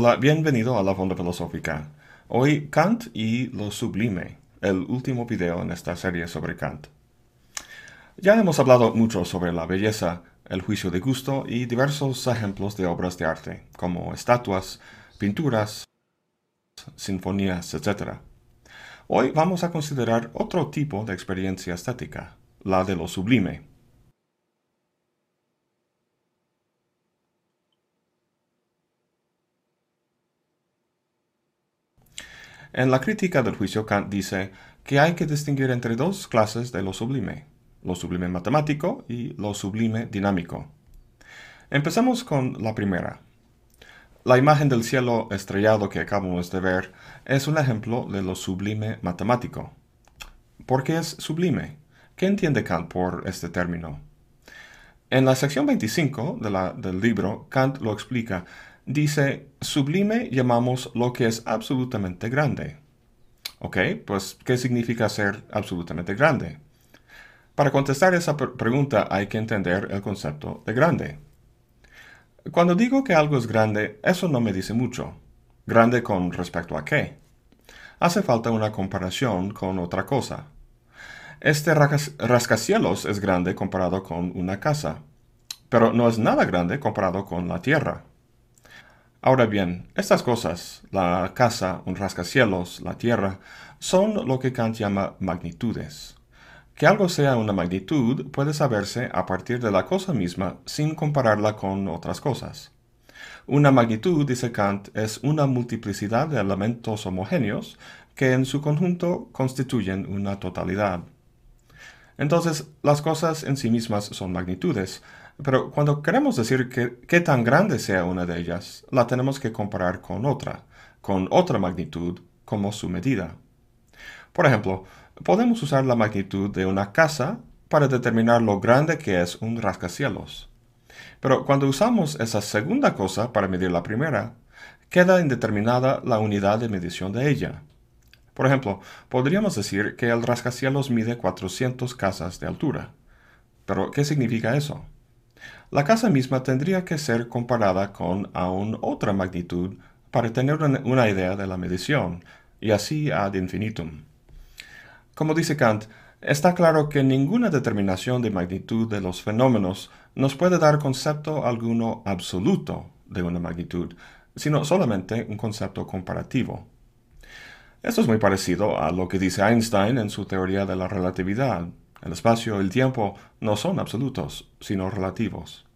Hola, bienvenido a la Fonda Filosófica. Hoy Kant y lo sublime, el último video en esta serie sobre Kant. Ya hemos hablado mucho sobre la belleza, el juicio de gusto y diversos ejemplos de obras de arte, como estatuas, pinturas, sinfonías, etc. Hoy vamos a considerar otro tipo de experiencia estética, la de lo sublime. En la crítica del juicio Kant dice que hay que distinguir entre dos clases de lo sublime, lo sublime matemático y lo sublime dinámico. Empecemos con la primera. La imagen del cielo estrellado que acabamos de ver es un ejemplo de lo sublime matemático. ¿Por qué es sublime? ¿Qué entiende Kant por este término? En la sección 25 del libro, Kant lo explica dice, sublime llamamos lo que es absolutamente grande. ¿Ok? Pues, ¿qué significa ser absolutamente grande? Para contestar esa pregunta hay que entender el concepto de grande. Cuando digo que algo es grande, eso no me dice mucho. ¿Grande con respecto a qué? Hace falta una comparación con otra cosa. Este rascacielos es grande comparado con una casa, pero no es nada grande comparado con la Tierra. Ahora bien, estas cosas, la casa, un rascacielos, la tierra, son lo que Kant llama magnitudes. Que algo sea una magnitud puede saberse a partir de la cosa misma sin compararla con otras cosas. Una magnitud, dice Kant, es una multiplicidad de elementos homogéneos que en su conjunto constituyen una totalidad. Entonces, las cosas en sí mismas son magnitudes, pero cuando queremos decir que, qué tan grande sea una de ellas, la tenemos que comparar con otra, con otra magnitud como su medida. Por ejemplo, podemos usar la magnitud de una casa para determinar lo grande que es un rascacielos. Pero cuando usamos esa segunda cosa para medir la primera, queda indeterminada la unidad de medición de ella. Por ejemplo, podríamos decir que el rascacielos mide 400 casas de altura. Pero, ¿qué significa eso? La casa misma tendría que ser comparada con aún otra magnitud para tener una idea de la medición, y así ad infinitum. Como dice Kant, está claro que ninguna determinación de magnitud de los fenómenos nos puede dar concepto alguno absoluto de una magnitud, sino solamente un concepto comparativo. Esto es muy parecido a lo que dice Einstein en su teoría de la relatividad. El espacio y el tiempo no son absolutos, sino relativos.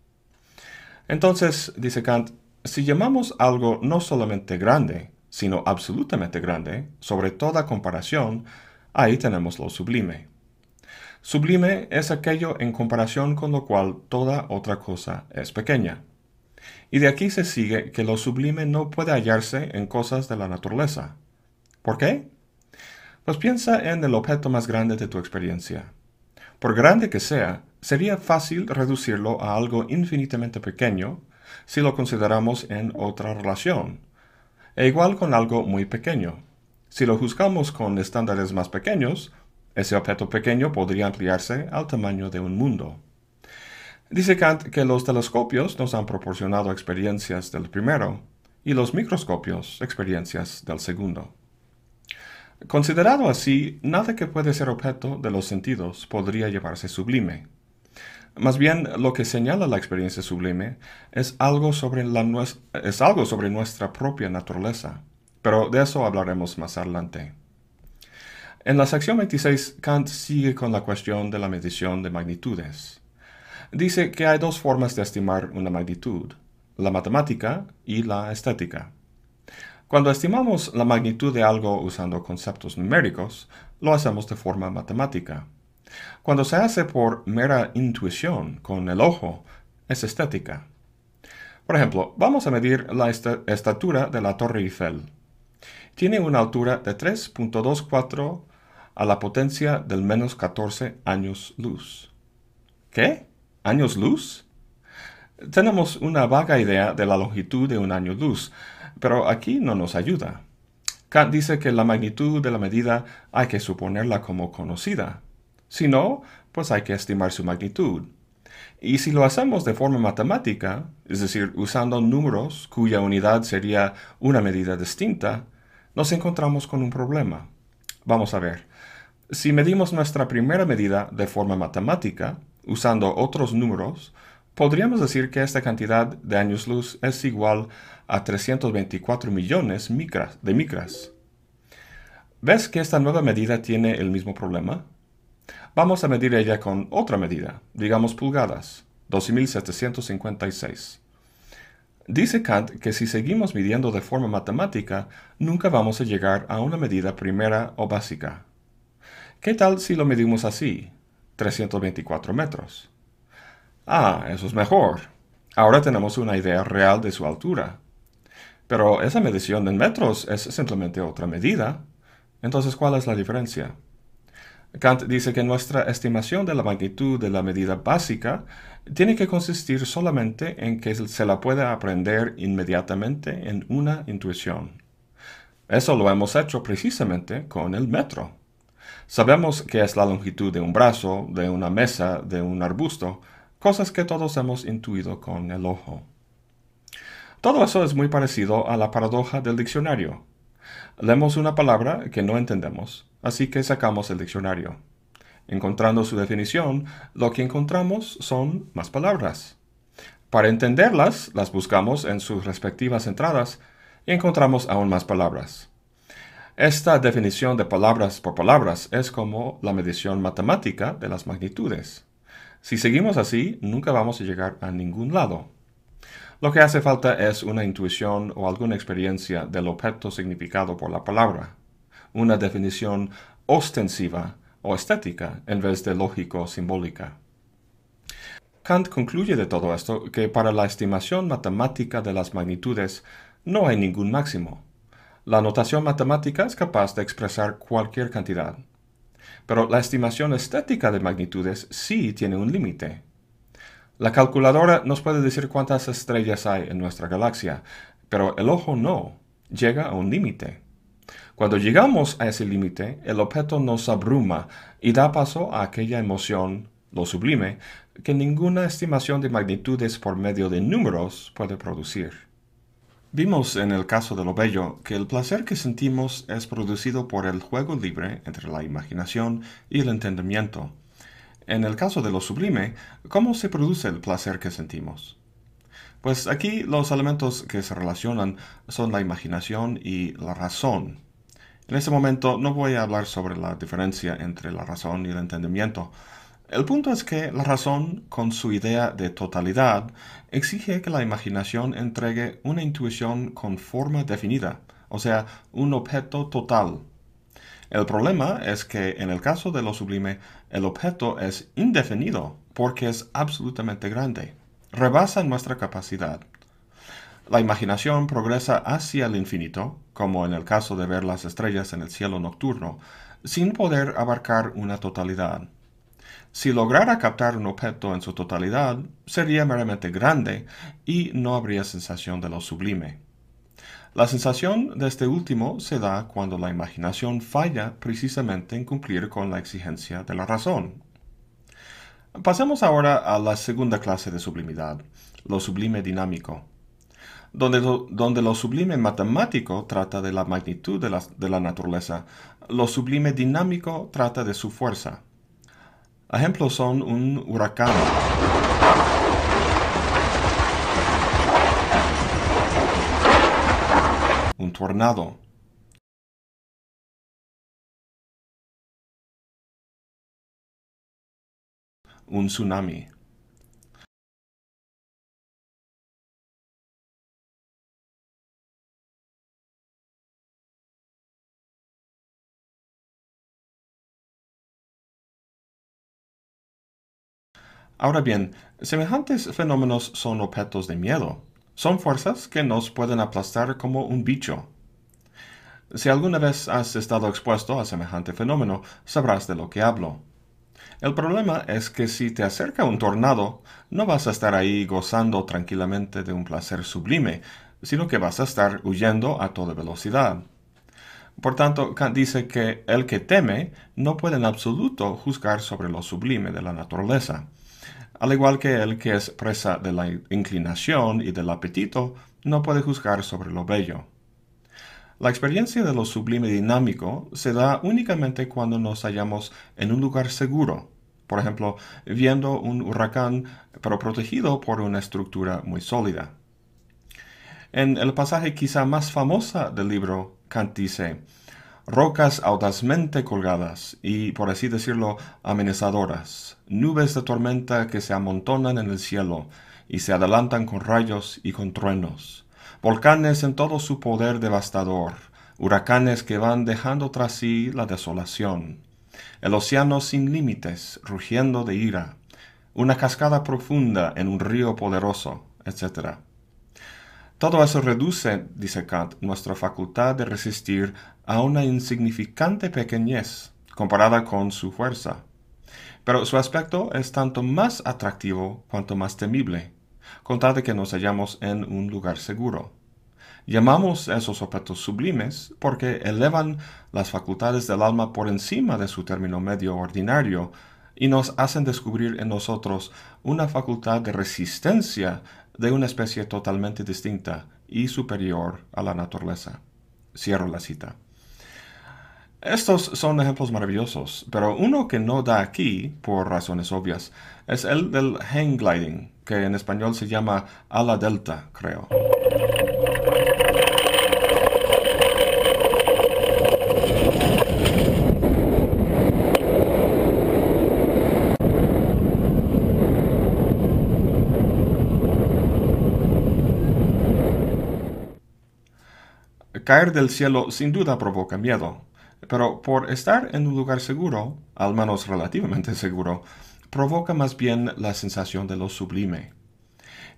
Entonces, dice Kant, si llamamos algo no solamente grande, sino absolutamente grande, sobre toda comparación, ahí tenemos lo sublime. Sublime es aquello en comparación con lo cual toda otra cosa es pequeña. Y de aquí se sigue que lo sublime no puede hallarse en cosas de la naturaleza. ¿Por qué? Pues piensa en el objeto más grande de tu experiencia. Por grande que sea, sería fácil reducirlo a algo infinitamente pequeño si lo consideramos en otra relación. E igual con algo muy pequeño. Si lo juzgamos con estándares más pequeños, ese objeto pequeño podría ampliarse al tamaño de un mundo. Dice Kant que los telescopios nos han proporcionado experiencias del primero y los microscopios experiencias del segundo. Considerado así, nada que puede ser objeto de los sentidos podría llevarse sublime. Más bien, lo que señala la experiencia sublime es algo sobre, es algo sobre nuestra propia naturaleza, pero de eso hablaremos más adelante. En la sección 26, Kant sigue con la cuestión de la medición de magnitudes. Dice que hay dos formas de estimar una magnitud, la matemática y la estética. Cuando estimamos la magnitud de algo usando conceptos numéricos, lo hacemos de forma matemática. Cuando se hace por mera intuición con el ojo, es estética. Por ejemplo, vamos a medir la estatura de la Torre Eiffel. Tiene una altura de 3.24 a la potencia del menos 14 años luz. ¿Qué? ¿Años luz? Tenemos una vaga idea de la longitud de un año luz, pero aquí no nos ayuda. Kant dice que la magnitud de la medida hay que suponerla como conocida. Si no, pues hay que estimar su magnitud. Y si lo hacemos de forma matemática, es decir, usando números cuya unidad sería una medida distinta, nos encontramos con un problema. Vamos a ver. Si medimos nuestra primera medida de forma matemática, usando otros números, podríamos decir que esta cantidad de años luz es igual a 324 millones de micras. ¿Ves que esta nueva medida tiene el mismo problema? Vamos a medir ella con otra medida, digamos pulgadas, 12.756. Dice Kant que si seguimos midiendo de forma matemática, nunca vamos a llegar a una medida primera o básica. ¿Qué tal si lo medimos así? 324 metros. Ah, eso es mejor. Ahora tenemos una idea real de su altura. Pero esa medición en metros es simplemente otra medida. Entonces, ¿cuál es la diferencia? Kant dice que nuestra estimación de la magnitud de la medida básica tiene que consistir solamente en que se la pueda aprender inmediatamente en una intuición. Eso lo hemos hecho precisamente con el metro. Sabemos que es la longitud de un brazo, de una mesa, de un arbusto, cosas que todos hemos intuido con el ojo. Todo eso es muy parecido a la paradoja del diccionario. Leemos una palabra que no entendemos, así que sacamos el diccionario. Encontrando su definición, lo que encontramos son más palabras. Para entenderlas, las buscamos en sus respectivas entradas y encontramos aún más palabras. Esta definición de palabras por palabras es como la medición matemática de las magnitudes. Si seguimos así, nunca vamos a llegar a ningún lado. Lo que hace falta es una intuición o alguna experiencia del objeto significado por la palabra, una definición ostensiva o estética en vez de lógico-simbólica. Kant concluye de todo esto que para la estimación matemática de las magnitudes no hay ningún máximo. La notación matemática es capaz de expresar cualquier cantidad. Pero la estimación estética de magnitudes sí tiene un límite. La calculadora nos puede decir cuántas estrellas hay en nuestra galaxia, pero el ojo no, llega a un límite. Cuando llegamos a ese límite, el objeto nos abruma y da paso a aquella emoción, lo sublime, que ninguna estimación de magnitudes por medio de números puede producir. Vimos en el caso de lo bello que el placer que sentimos es producido por el juego libre entre la imaginación y el entendimiento, en el caso de lo sublime, ¿cómo se produce el placer que sentimos? Pues aquí los elementos que se relacionan son la imaginación y la razón. En este momento no voy a hablar sobre la diferencia entre la razón y el entendimiento. El punto es que la razón, con su idea de totalidad, exige que la imaginación entregue una intuición con forma definida, o sea, un objeto total, el problema es que en el caso de lo sublime, el objeto es indefinido porque es absolutamente grande. Rebasa nuestra capacidad. La imaginación progresa hacia el infinito, como en el caso de ver las estrellas en el cielo nocturno, sin poder abarcar una totalidad. Si lograra captar un objeto en su totalidad, sería meramente grande y no habría sensación de lo sublime. La sensación de este último se da cuando la imaginación falla precisamente en cumplir con la exigencia de la razón. Pasemos ahora a la segunda clase de sublimidad, lo sublime dinámico. Donde lo, sublime matemático trata de la magnitud de la, de la naturaleza, lo sublime dinámico trata de su fuerza. Ejemplos son un huracán, tornado. Un tsunami. Ahora bien, semejantes fenómenos son objetos de miedo. Son fuerzas que nos pueden aplastar como un bicho. Si alguna vez has estado expuesto a semejante fenómeno, sabrás de lo que hablo. El problema es que si te acerca un tornado, no vas a estar ahí gozando tranquilamente de un placer sublime, sino que vas a estar huyendo a toda velocidad. Por tanto, Kant dice que el que teme no puede en absoluto juzgar sobre lo sublime de la naturaleza. Al igual que el que es presa de la inclinación y del apetito, no puede juzgar sobre lo bello. La experiencia de lo sublime dinámico se da únicamente cuando nos hallamos en un lugar seguro, por ejemplo, viendo un huracán pero protegido por una estructura muy sólida. En el pasaje quizá más famosa del libro, Kant dice, rocas audazmente colgadas y, por así decirlo, amenazadoras, nubes de tormenta que se amontonan en el cielo y se adelantan con rayos y con truenos, volcanes en todo su poder devastador, huracanes que van dejando tras sí la desolación, el océano sin límites, rugiendo de ira, una cascada profunda en un río poderoso, etc. Todo eso reduce, dice Kant, nuestra facultad de resistir a una insignificante pequeñez comparada con su fuerza. Pero su aspecto es tanto más atractivo cuanto más temible, con tal de que nos hallamos en un lugar seguro. Llamamos esos objetos sublimes porque elevan las facultades del alma por encima de su término medio ordinario y nos hacen descubrir en nosotros una facultad de resistencia de una especie totalmente distinta y superior a la naturaleza. Cierro la cita. Estos son ejemplos maravillosos, pero uno que no da aquí, por razones obvias, es el del hang gliding, que en español se llama ala delta, creo. Caer del cielo sin duda provoca miedo, pero por estar en un lugar seguro, al menos relativamente seguro, provoca más bien la sensación de lo sublime.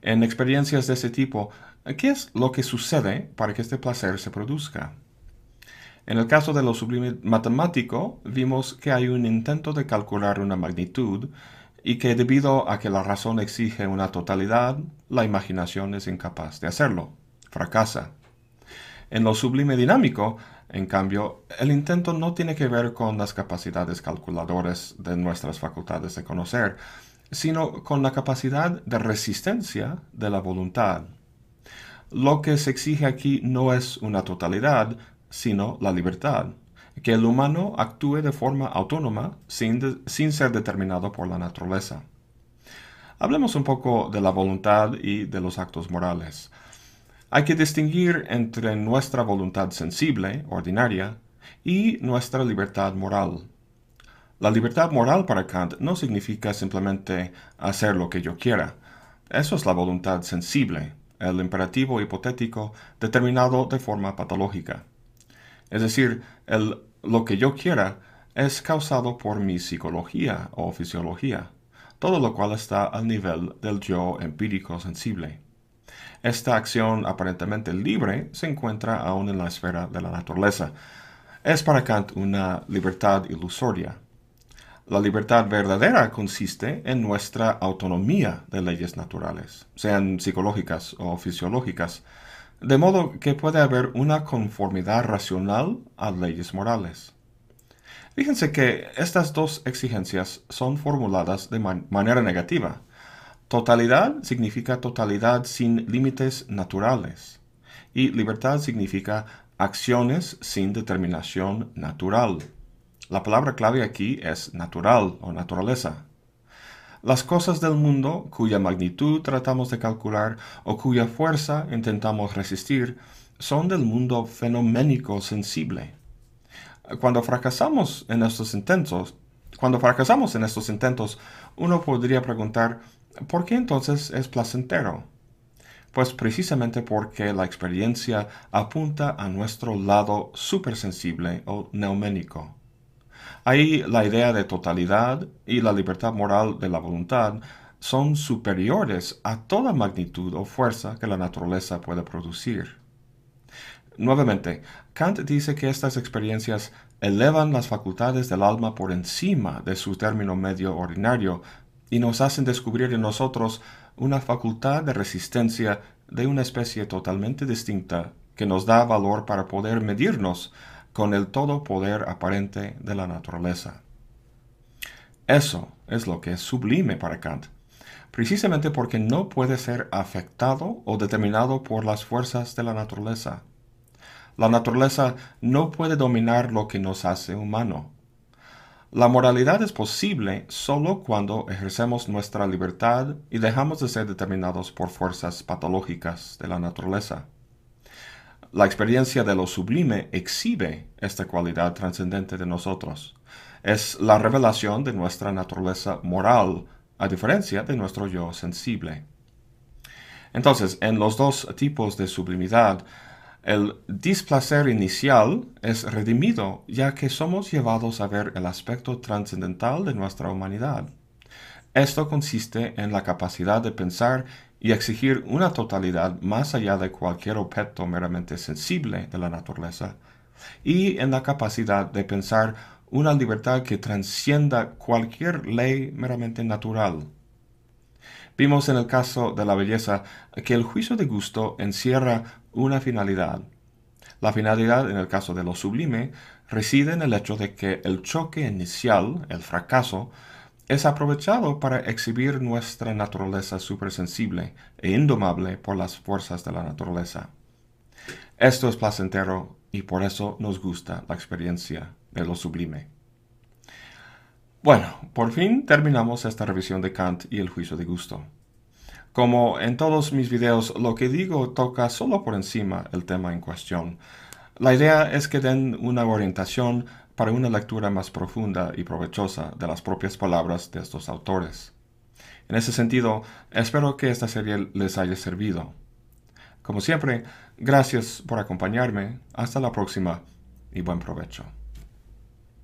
En experiencias de ese tipo, ¿qué es lo que sucede para que este placer se produzca? En el caso de lo sublime matemático, vimos que hay un intento de calcular una magnitud y que debido a que la razón exige una totalidad, la imaginación es incapaz de hacerlo. Fracasa. En lo sublime dinámico, en cambio, el intento no tiene que ver con las capacidades calculadoras de nuestras facultades de conocer, sino con la capacidad de resistencia de la voluntad. Lo que se exige aquí no es una totalidad, sino la libertad, que el humano actúe de forma autónoma sin, sin ser determinado por la naturaleza. Hablemos un poco de la voluntad y de los actos morales. Hay que distinguir entre nuestra voluntad sensible, ordinaria, y nuestra libertad moral. La libertad moral para Kant no significa simplemente hacer lo que yo quiera. Eso es la voluntad sensible, el imperativo hipotético determinado de forma patológica. Es decir, lo que yo quiera es causado por mi psicología o fisiología, todo lo cual está al nivel del yo empírico sensible. Esta acción aparentemente libre se encuentra aún en la esfera de la naturaleza. Es para Kant una libertad ilusoria. La libertad verdadera consiste en nuestra autonomía de leyes naturales, sean psicológicas o fisiológicas, de modo que puede haber una conformidad racional a leyes morales. Fíjense que estas dos exigencias son formuladas de manera negativa, Totalidad significa totalidad sin límites naturales y libertad significa acciones sin determinación natural. La palabra clave aquí es natural o naturaleza. Las cosas del mundo cuya magnitud tratamos de calcular o cuya fuerza intentamos resistir son del mundo fenoménico sensible. Cuando fracasamos en estos intentos, cuando fracasamos en estos intentos, uno podría preguntar ¿Por qué entonces es placentero? Pues precisamente porque la experiencia apunta a nuestro lado supersensible o neuménico. Ahí la idea de totalidad y la libertad moral de la voluntad son superiores a toda magnitud o fuerza que la naturaleza puede producir. Nuevamente, Kant dice que estas experiencias elevan las facultades del alma por encima de su término medio ordinario y nos hacen descubrir en nosotros una facultad de resistencia de una especie totalmente distinta que nos da valor para poder medirnos con el todo poder aparente de la naturaleza. Eso es lo que es sublime para Kant, precisamente porque no puede ser afectado o determinado por las fuerzas de la naturaleza. La naturaleza no puede dominar lo que nos hace humano. La moralidad es posible solo cuando ejercemos nuestra libertad y dejamos de ser determinados por fuerzas patológicas de la naturaleza. La experiencia de lo sublime exhibe esta cualidad trascendente de nosotros. Es la revelación de nuestra naturaleza moral, a diferencia de nuestro yo sensible. Entonces, en los dos tipos de sublimidad, el displacer inicial es redimido, ya que somos llevados a ver el aspecto trascendental de nuestra humanidad. Esto consiste en la capacidad de pensar y exigir una totalidad más allá de cualquier objeto meramente sensible de la naturaleza, y en la capacidad de pensar una libertad que transcienda cualquier ley meramente natural. Vimos en el caso de la belleza que el juicio de gusto encierra una finalidad. La finalidad en el caso de lo sublime reside en el hecho de que el choque inicial, el fracaso, es aprovechado para exhibir nuestra naturaleza supersensible e indomable por las fuerzas de la naturaleza. Esto es placentero y por eso nos gusta la experiencia de lo sublime. Bueno, por fin terminamos esta revisión de Kant y el juicio de gusto. Como en todos mis videos, lo que digo toca solo por encima el tema en cuestión. La idea es que den una orientación para una lectura más profunda y provechosa de las propias palabras de estos autores. En ese sentido, espero que esta serie les haya servido. Como siempre, gracias por acompañarme, hasta la próxima y buen provecho.